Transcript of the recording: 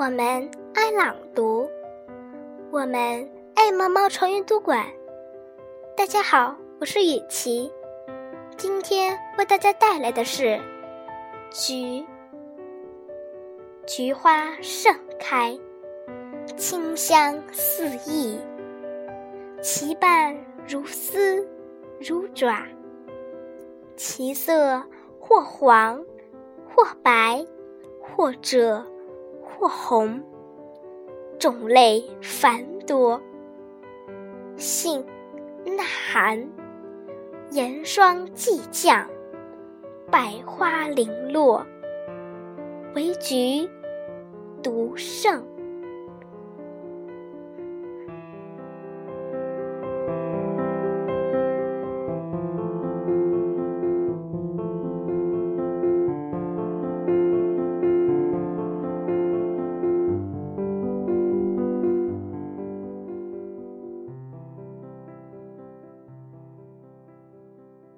我们爱朗读，我们爱猫猫成语读馆。大家好，我是雨琪，今天为大家带来的是菊。菊花盛开，清香四溢，其瓣如丝如爪，其色或黄或白或赭。不红，种类繁多，性耐寒，严霜既降，百花零落，唯菊独盛。